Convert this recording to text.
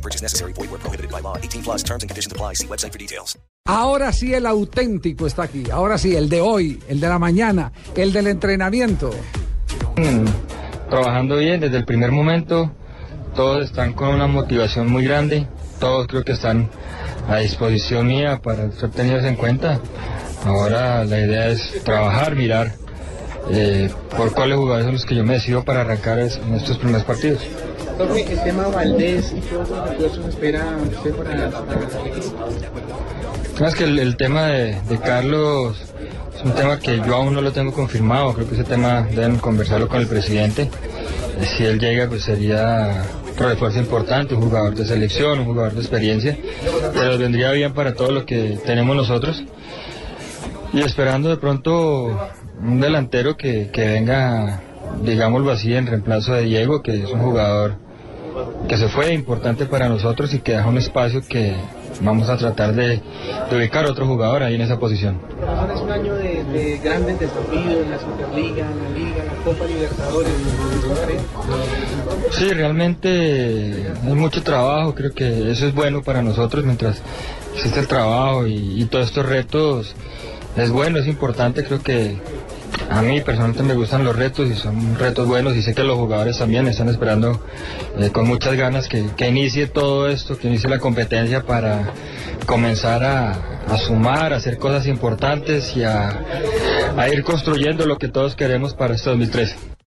No purchase necessary. Void where prohibited by law. 18 plus terms and conditions apply. See website for details. Ahora sí el auténtico está aquí. Ahora sí, el de hoy, el de la mañana, el del entrenamiento. trabajando bien desde el primer momento. Todos están con una motivación muy grande. Todos creo que están a disposición mía para ser tenidos en cuenta. Ahora la idea es trabajar, mirar eh, por cuáles jugadores son los que yo me decido para arrancar en estos primeros partidos. El tema Valdés y todos los refuerzos espera usted para, para el equipo. Más que el, el tema de, de Carlos es un tema que yo aún no lo tengo confirmado. Creo que ese tema deben conversarlo con el presidente. Si él llega, pues sería otro refuerzo importante, un jugador de selección, un jugador de experiencia. Pero vendría bien para todo lo que tenemos nosotros. Y esperando de pronto un delantero que, que venga, digámoslo así, en reemplazo de Diego, que es un jugador que se fue importante para nosotros y que deja un espacio que vamos a tratar de, de ubicar otro jugador ahí en esa posición. Ahora es un año de, de grandes desafíos, la Superliga, la Liga, la Copa Libertadores. Sí, realmente hay mucho trabajo, creo que eso es bueno para nosotros mientras existe el trabajo y, y todos estos retos. Es bueno, es importante, creo que a mí personalmente me gustan los retos y son retos buenos y sé que los jugadores también están esperando eh, con muchas ganas que, que inicie todo esto, que inicie la competencia para comenzar a, sumar, a hacer cosas importantes y a, a ir construyendo lo que todos queremos para este 2013.